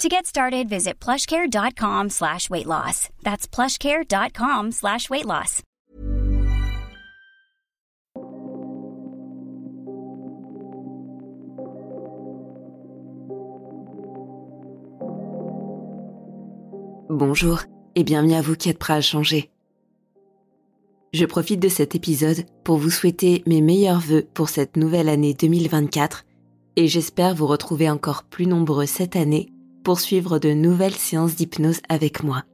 To get started, visit plushcare.com slash weight loss. That's plushcare.com slash weight loss. Bonjour et bienvenue à vous qui êtes prêts à changer. Je profite de cet épisode pour vous souhaiter mes meilleurs voeux pour cette nouvelle année 2024 et j'espère vous retrouver encore plus nombreux cette année pour suivre de nouvelles séances d'hypnose avec moi.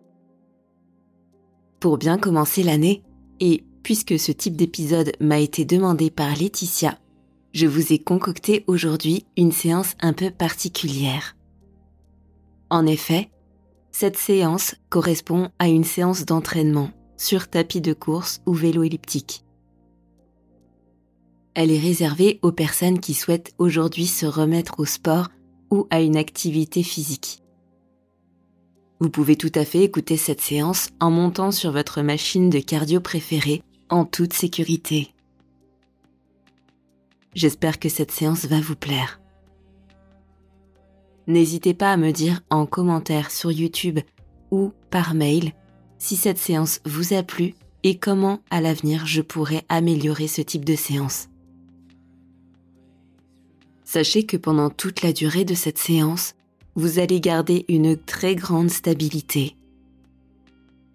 Pour bien commencer l'année, et puisque ce type d'épisode m'a été demandé par Laetitia, je vous ai concocté aujourd'hui une séance un peu particulière. En effet, cette séance correspond à une séance d'entraînement sur tapis de course ou vélo elliptique. Elle est réservée aux personnes qui souhaitent aujourd'hui se remettre au sport ou à une activité physique. Vous pouvez tout à fait écouter cette séance en montant sur votre machine de cardio préférée en toute sécurité. J'espère que cette séance va vous plaire. N'hésitez pas à me dire en commentaire sur YouTube ou par mail si cette séance vous a plu et comment à l'avenir je pourrais améliorer ce type de séance. Sachez que pendant toute la durée de cette séance, vous allez garder une très grande stabilité.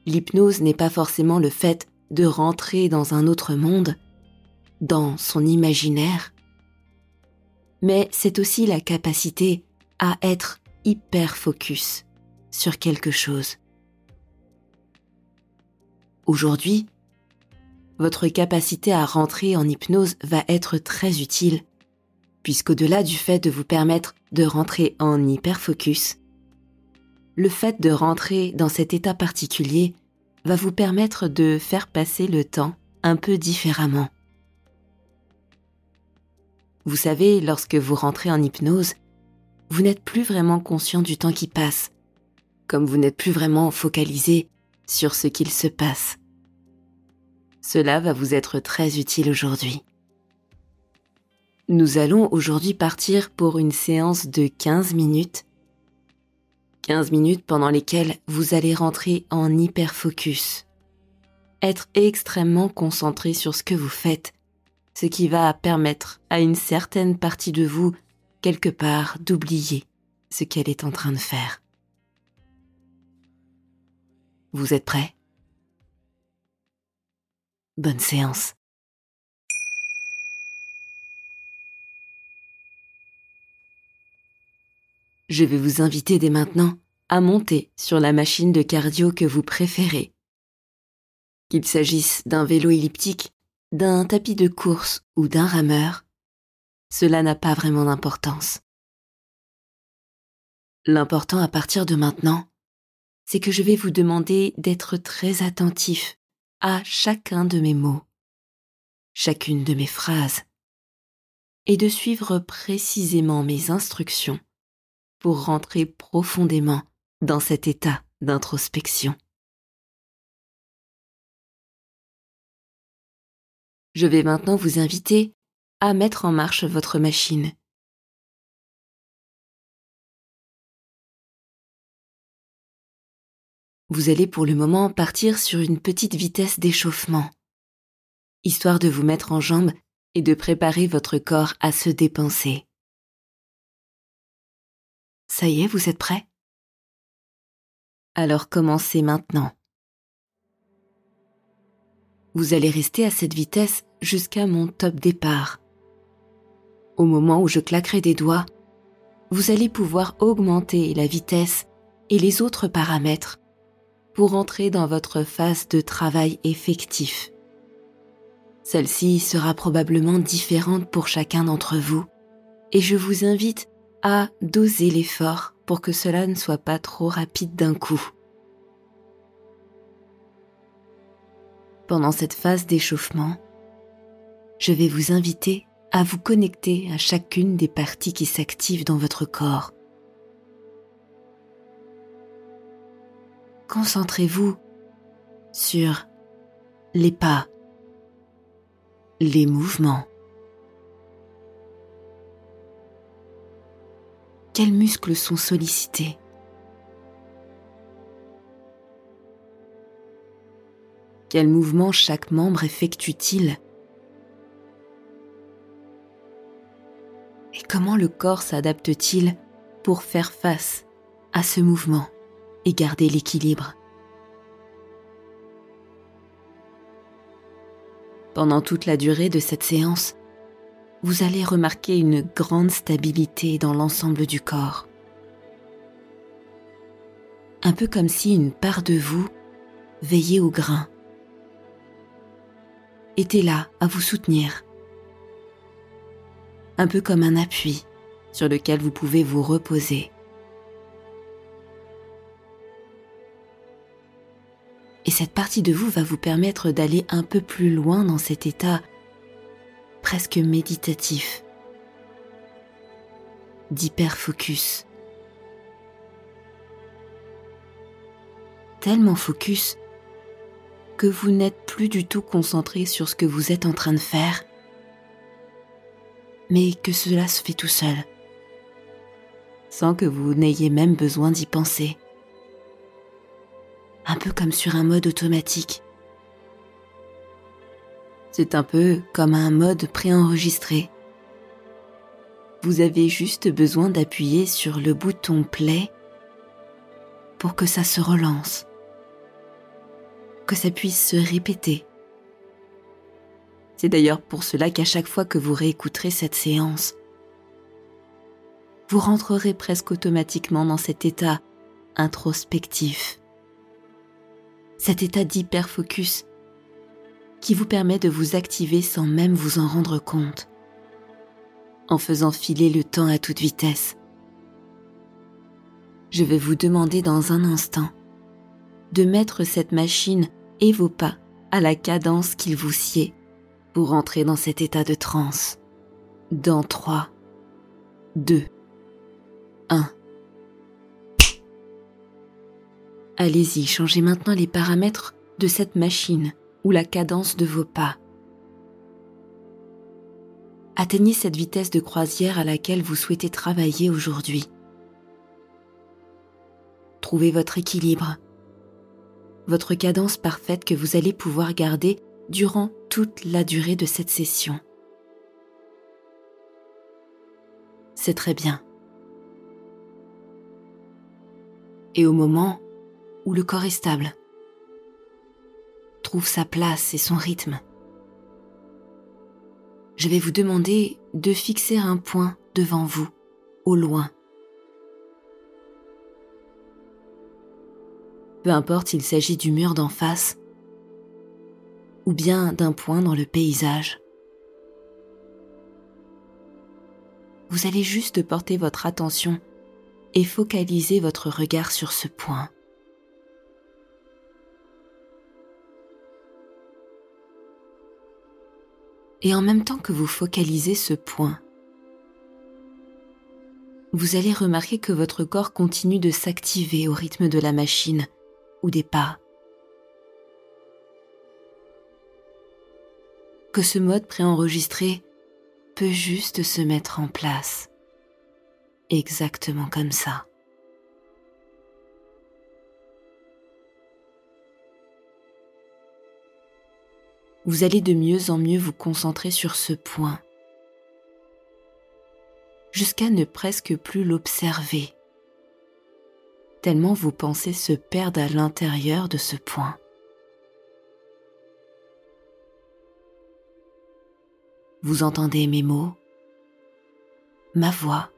L'hypnose n'est pas forcément le fait de rentrer dans un autre monde, dans son imaginaire, mais c'est aussi la capacité à être hyper focus sur quelque chose. Aujourd'hui, votre capacité à rentrer en hypnose va être très utile, puisqu'au-delà du fait de vous permettre de rentrer en hyperfocus, le fait de rentrer dans cet état particulier va vous permettre de faire passer le temps un peu différemment. Vous savez, lorsque vous rentrez en hypnose, vous n'êtes plus vraiment conscient du temps qui passe, comme vous n'êtes plus vraiment focalisé sur ce qu'il se passe. Cela va vous être très utile aujourd'hui. Nous allons aujourd'hui partir pour une séance de 15 minutes. 15 minutes pendant lesquelles vous allez rentrer en hyperfocus. Être extrêmement concentré sur ce que vous faites, ce qui va permettre à une certaine partie de vous, quelque part, d'oublier ce qu'elle est en train de faire. Vous êtes prêts? Bonne séance. Je vais vous inviter dès maintenant à monter sur la machine de cardio que vous préférez. Qu'il s'agisse d'un vélo elliptique, d'un tapis de course ou d'un rameur, cela n'a pas vraiment d'importance. L'important à partir de maintenant, c'est que je vais vous demander d'être très attentif à chacun de mes mots, chacune de mes phrases, et de suivre précisément mes instructions pour rentrer profondément dans cet état d'introspection. Je vais maintenant vous inviter à mettre en marche votre machine. Vous allez pour le moment partir sur une petite vitesse d'échauffement, histoire de vous mettre en jambe et de préparer votre corps à se dépenser. Ça y est, vous êtes prêts? Alors commencez maintenant. vous allez rester à cette vitesse jusqu'à mon top départ. Au moment où je claquerai des doigts, vous allez pouvoir augmenter la vitesse et les autres paramètres pour entrer dans votre phase de travail effectif. Celle-ci sera probablement différente pour chacun d'entre vous et je vous invite à doser l'effort pour que cela ne soit pas trop rapide d'un coup. Pendant cette phase d'échauffement, je vais vous inviter à vous connecter à chacune des parties qui s'activent dans votre corps. Concentrez-vous sur les pas, les mouvements. Quels muscles sont sollicités? Quels mouvements chaque membre effectue-t-il? Et comment le corps s'adapte-t-il pour faire face à ce mouvement et garder l'équilibre? Pendant toute la durée de cette séance, vous allez remarquer une grande stabilité dans l'ensemble du corps. Un peu comme si une part de vous veillait au grain, était là à vous soutenir, un peu comme un appui sur lequel vous pouvez vous reposer. Et cette partie de vous va vous permettre d'aller un peu plus loin dans cet état presque méditatif, d'hyper-focus. Tellement focus que vous n'êtes plus du tout concentré sur ce que vous êtes en train de faire, mais que cela se fait tout seul, sans que vous n'ayez même besoin d'y penser un peu comme sur un mode automatique. C'est un peu comme un mode préenregistré. Vous avez juste besoin d'appuyer sur le bouton play pour que ça se relance, que ça puisse se répéter. C'est d'ailleurs pour cela qu'à chaque fois que vous réécouterez cette séance, vous rentrerez presque automatiquement dans cet état introspectif cet état d'hyperfocus qui vous permet de vous activer sans même vous en rendre compte, en faisant filer le temps à toute vitesse. Je vais vous demander dans un instant de mettre cette machine et vos pas à la cadence qu'il vous sied pour entrer dans cet état de transe. Dans 3, 2, 1. Allez-y, changez maintenant les paramètres de cette machine ou la cadence de vos pas. Atteignez cette vitesse de croisière à laquelle vous souhaitez travailler aujourd'hui. Trouvez votre équilibre, votre cadence parfaite que vous allez pouvoir garder durant toute la durée de cette session. C'est très bien. Et au moment où le corps est stable, sa place et son rythme. Je vais vous demander de fixer un point devant vous, au loin. Peu importe s'il s'agit du mur d'en face ou bien d'un point dans le paysage. Vous allez juste porter votre attention et focaliser votre regard sur ce point. Et en même temps que vous focalisez ce point, vous allez remarquer que votre corps continue de s'activer au rythme de la machine ou des pas. Que ce mode préenregistré peut juste se mettre en place. Exactement comme ça. Vous allez de mieux en mieux vous concentrer sur ce point, jusqu'à ne presque plus l'observer, tellement vos pensées se perdent à l'intérieur de ce point. Vous entendez mes mots, ma voix,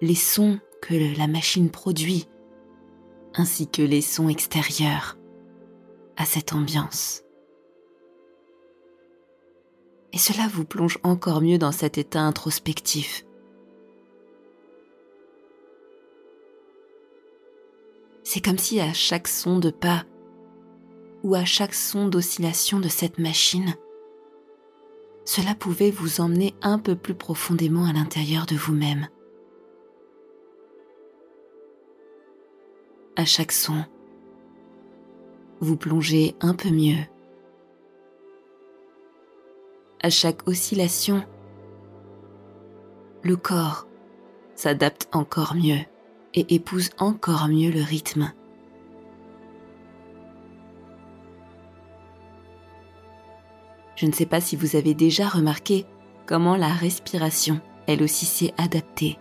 les sons que la machine produit, ainsi que les sons extérieurs à cette ambiance. Et cela vous plonge encore mieux dans cet état introspectif. C'est comme si à chaque son de pas ou à chaque son d'oscillation de cette machine, cela pouvait vous emmener un peu plus profondément à l'intérieur de vous-même. À chaque son, vous plongez un peu mieux. À chaque oscillation, le corps s'adapte encore mieux et épouse encore mieux le rythme. Je ne sais pas si vous avez déjà remarqué comment la respiration, elle aussi, s'est adaptée,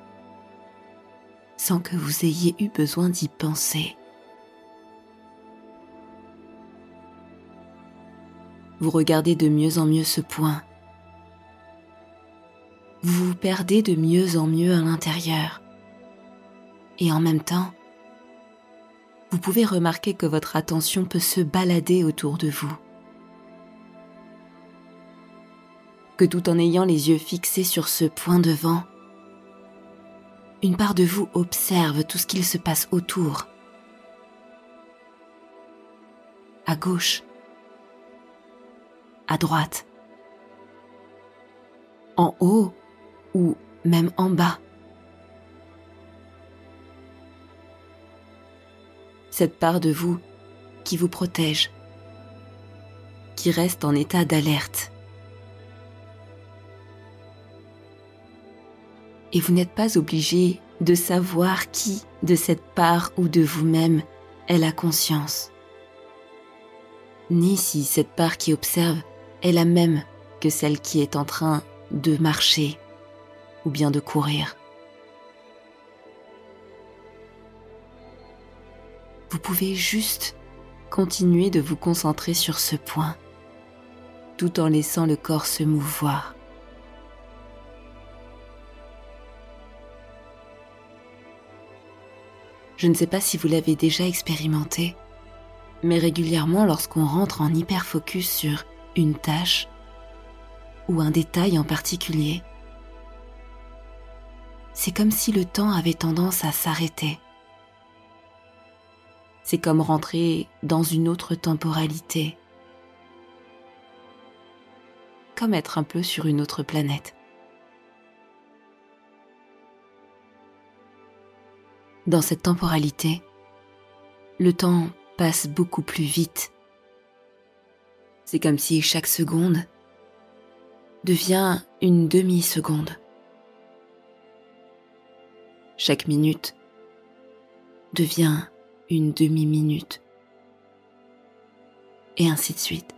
sans que vous ayez eu besoin d'y penser. Vous regardez de mieux en mieux ce point. Vous vous perdez de mieux en mieux à l'intérieur. Et en même temps, vous pouvez remarquer que votre attention peut se balader autour de vous. que tout en ayant les yeux fixés sur ce point devant, une part de vous observe tout ce qu'il se passe autour. À gauche, à droite, en haut ou même en bas. Cette part de vous qui vous protège, qui reste en état d'alerte. et vous n'êtes pas obligé de savoir qui de cette part ou de vous-même est la conscience, ni si cette part qui observe est la même que celle qui est en train de marcher ou bien de courir. Vous pouvez juste continuer de vous concentrer sur ce point, tout en laissant le corps se mouvoir. Je ne sais pas si vous l'avez déjà expérimenté, mais régulièrement lorsqu'on rentre en hyperfocus sur une tâche ou un détail en particulier, c'est comme si le temps avait tendance à s'arrêter. C'est comme rentrer dans une autre temporalité, comme être un peu sur une autre planète. Dans cette temporalité, le temps passe beaucoup plus vite. C'est comme si chaque seconde devient une demi-seconde. Chaque minute devient une demi-minute. Et ainsi de suite.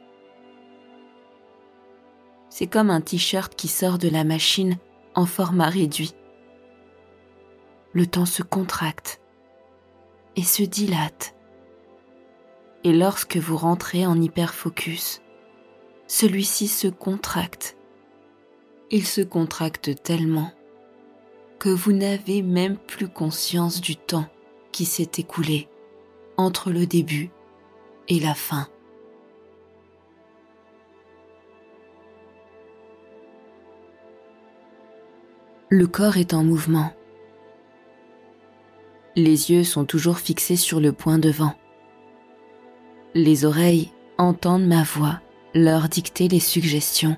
C'est comme un t-shirt qui sort de la machine en format réduit le temps se contracte et se dilate. Et lorsque vous rentrez en hyperfocus, celui-ci se contracte. Il se contracte tellement que vous n'avez même plus conscience du temps qui s'est écoulé entre le début et la fin. Le corps est en mouvement les yeux sont toujours fixés sur le point devant. Les oreilles entendent ma voix leur dicter les suggestions.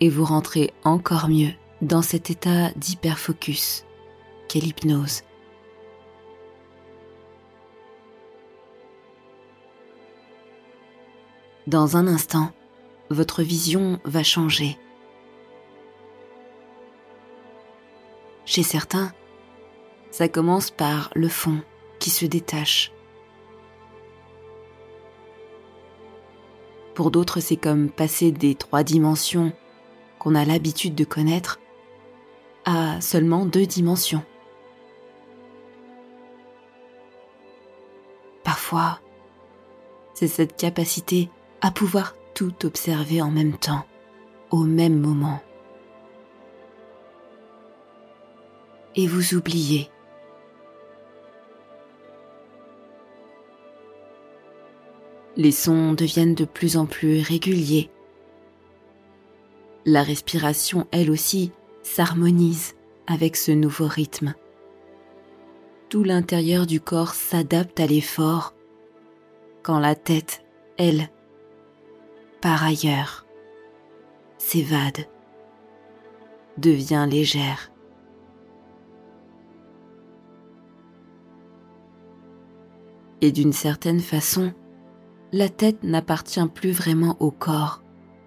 Et vous rentrez encore mieux dans cet état d'hyperfocus qu'est l'hypnose. Dans un instant, votre vision va changer. Chez certains, ça commence par le fond qui se détache. Pour d'autres, c'est comme passer des trois dimensions qu'on a l'habitude de connaître à seulement deux dimensions. Parfois, c'est cette capacité à pouvoir tout observer en même temps au même moment. Et vous oubliez. Les sons deviennent de plus en plus réguliers. La respiration, elle aussi, s'harmonise avec ce nouveau rythme. Tout l'intérieur du corps s'adapte à l'effort quand la tête, elle, par ailleurs, s'évade, devient légère. Et d'une certaine façon, la tête n'appartient plus vraiment au corps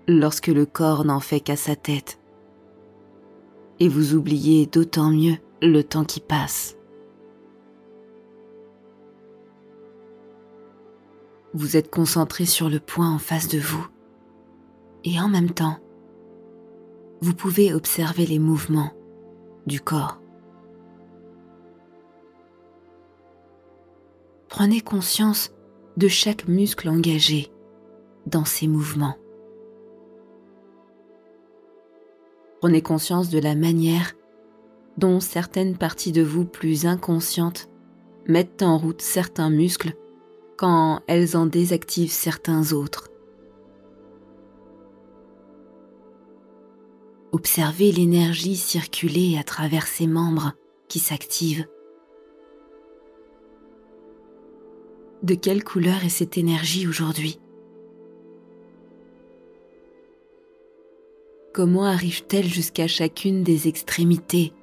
lorsque le corps n'en fait qu'à sa tête. Et vous oubliez d'autant mieux le temps qui passe. Vous êtes concentré sur le point en face de vous et en même temps, vous pouvez observer les mouvements du corps. Prenez conscience de chaque muscle engagé dans ces mouvements. Prenez conscience de la manière dont certaines parties de vous plus inconscientes mettent en route certains muscles quand elles en désactivent certains autres. Observez l'énergie circuler à travers ces membres qui s'activent. De quelle couleur est cette énergie aujourd'hui? Comment arrive-t-elle jusqu'à chacune des extrémités?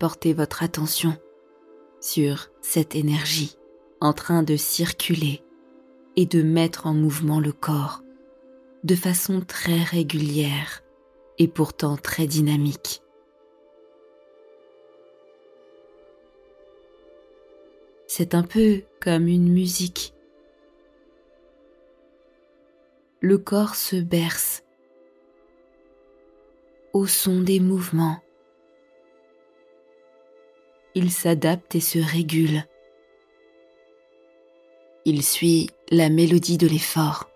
Portez votre attention sur cette énergie en train de circuler et de mettre en mouvement le corps de façon très régulière et pourtant très dynamique. C'est un peu comme une musique. Le corps se berce au son des mouvements. Il s'adapte et se régule. Il suit la mélodie de l'effort.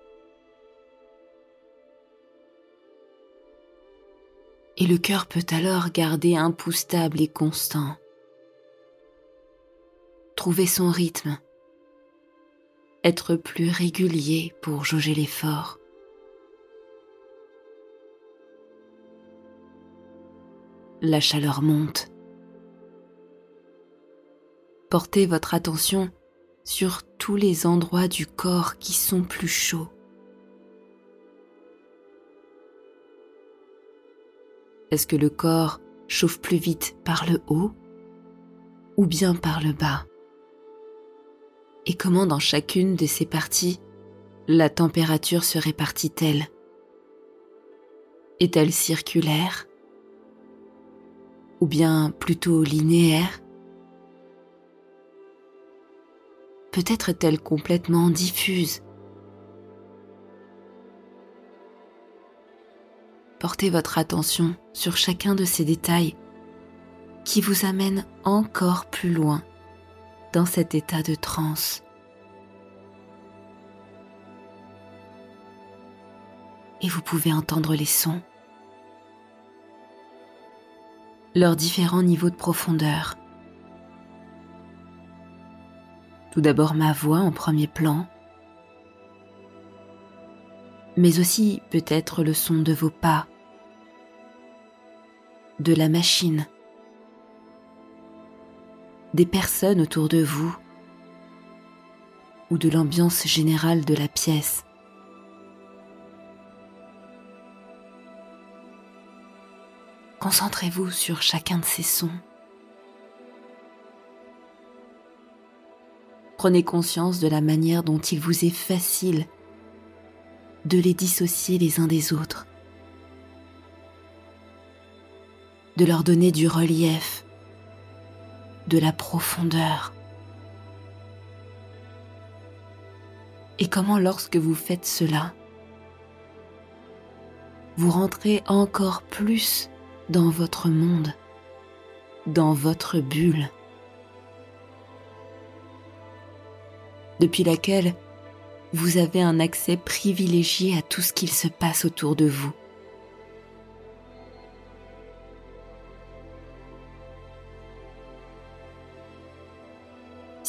Et le cœur peut alors garder un pouls stable et constant trouver son rythme, être plus régulier pour jauger l'effort. La chaleur monte. Portez votre attention sur tous les endroits du corps qui sont plus chauds. Est-ce que le corps chauffe plus vite par le haut ou bien par le bas? Et comment dans chacune de ces parties la température se répartit-elle? Est-elle circulaire? Ou bien plutôt linéaire? Peut-être est-elle complètement diffuse. Portez votre attention sur chacun de ces détails qui vous amènent encore plus loin dans cet état de transe. Et vous pouvez entendre les sons, leurs différents niveaux de profondeur. Tout d'abord ma voix en premier plan, mais aussi peut-être le son de vos pas, de la machine des personnes autour de vous ou de l'ambiance générale de la pièce. Concentrez-vous sur chacun de ces sons. Prenez conscience de la manière dont il vous est facile de les dissocier les uns des autres, de leur donner du relief, de la profondeur. Et comment lorsque vous faites cela, vous rentrez encore plus dans votre monde, dans votre bulle. depuis laquelle vous avez un accès privilégié à tout ce qu'il se passe autour de vous.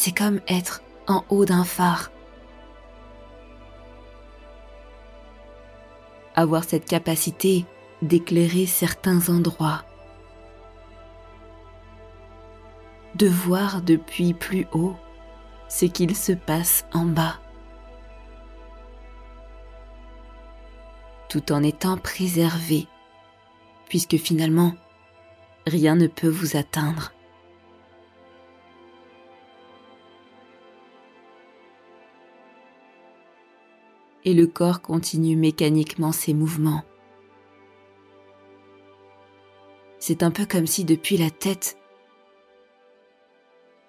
C'est comme être en haut d'un phare. Avoir cette capacité d'éclairer certains endroits. De voir depuis plus haut ce qu'il se passe en bas. Tout en étant préservé, puisque finalement, rien ne peut vous atteindre. Et le corps continue mécaniquement ses mouvements. C'est un peu comme si depuis la tête,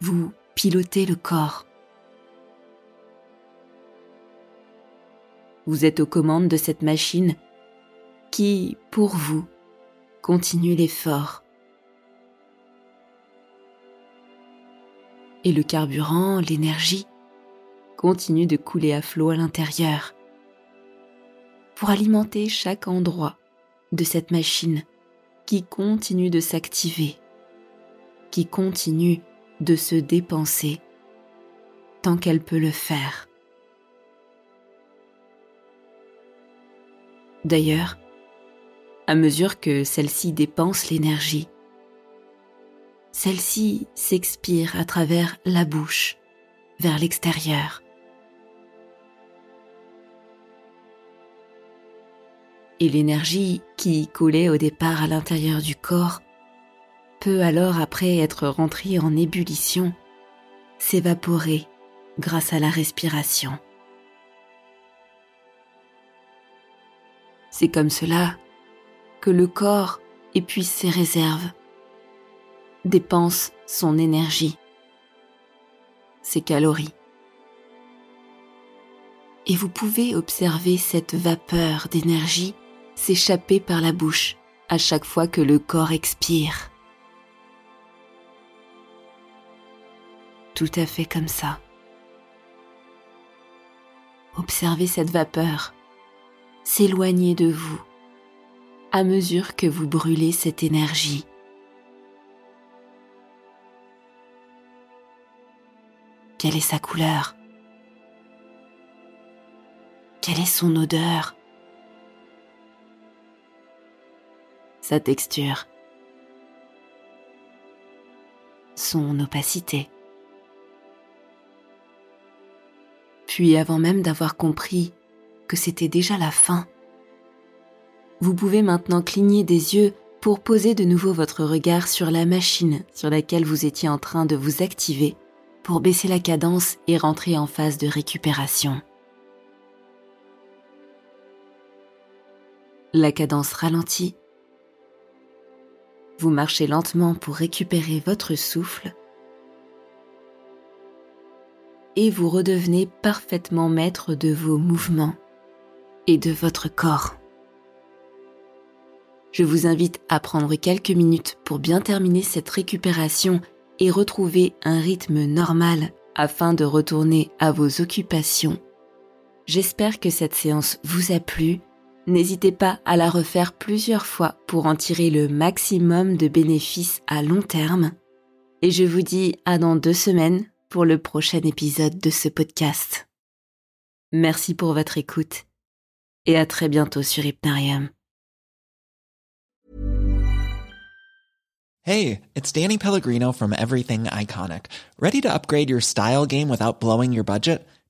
vous pilotez le corps. Vous êtes aux commandes de cette machine qui, pour vous, continue l'effort. Et le carburant, l'énergie, continue de couler à flot à l'intérieur pour alimenter chaque endroit de cette machine qui continue de s'activer, qui continue de se dépenser tant qu'elle peut le faire. D'ailleurs, à mesure que celle-ci dépense l'énergie, celle-ci s'expire à travers la bouche vers l'extérieur. Et l'énergie qui coulait au départ à l'intérieur du corps peut alors après être rentrée en ébullition s'évaporer grâce à la respiration. C'est comme cela que le corps épuise ses réserves, dépense son énergie, ses calories. Et vous pouvez observer cette vapeur d'énergie s'échapper par la bouche à chaque fois que le corps expire. Tout à fait comme ça. Observez cette vapeur s'éloigner de vous à mesure que vous brûlez cette énergie. Quelle est sa couleur? Quelle est son odeur? Sa texture, son opacité. Puis avant même d'avoir compris que c'était déjà la fin, vous pouvez maintenant cligner des yeux pour poser de nouveau votre regard sur la machine sur laquelle vous étiez en train de vous activer pour baisser la cadence et rentrer en phase de récupération. La cadence ralentit vous marchez lentement pour récupérer votre souffle et vous redevenez parfaitement maître de vos mouvements et de votre corps. Je vous invite à prendre quelques minutes pour bien terminer cette récupération et retrouver un rythme normal afin de retourner à vos occupations. J'espère que cette séance vous a plu N'hésitez pas à la refaire plusieurs fois pour en tirer le maximum de bénéfices à long terme. Et je vous dis à dans deux semaines pour le prochain épisode de ce podcast. Merci pour votre écoute et à très bientôt sur Hypnarium. Hey, it's Danny Pellegrino from Everything Iconic. Ready to upgrade your style game without blowing your budget?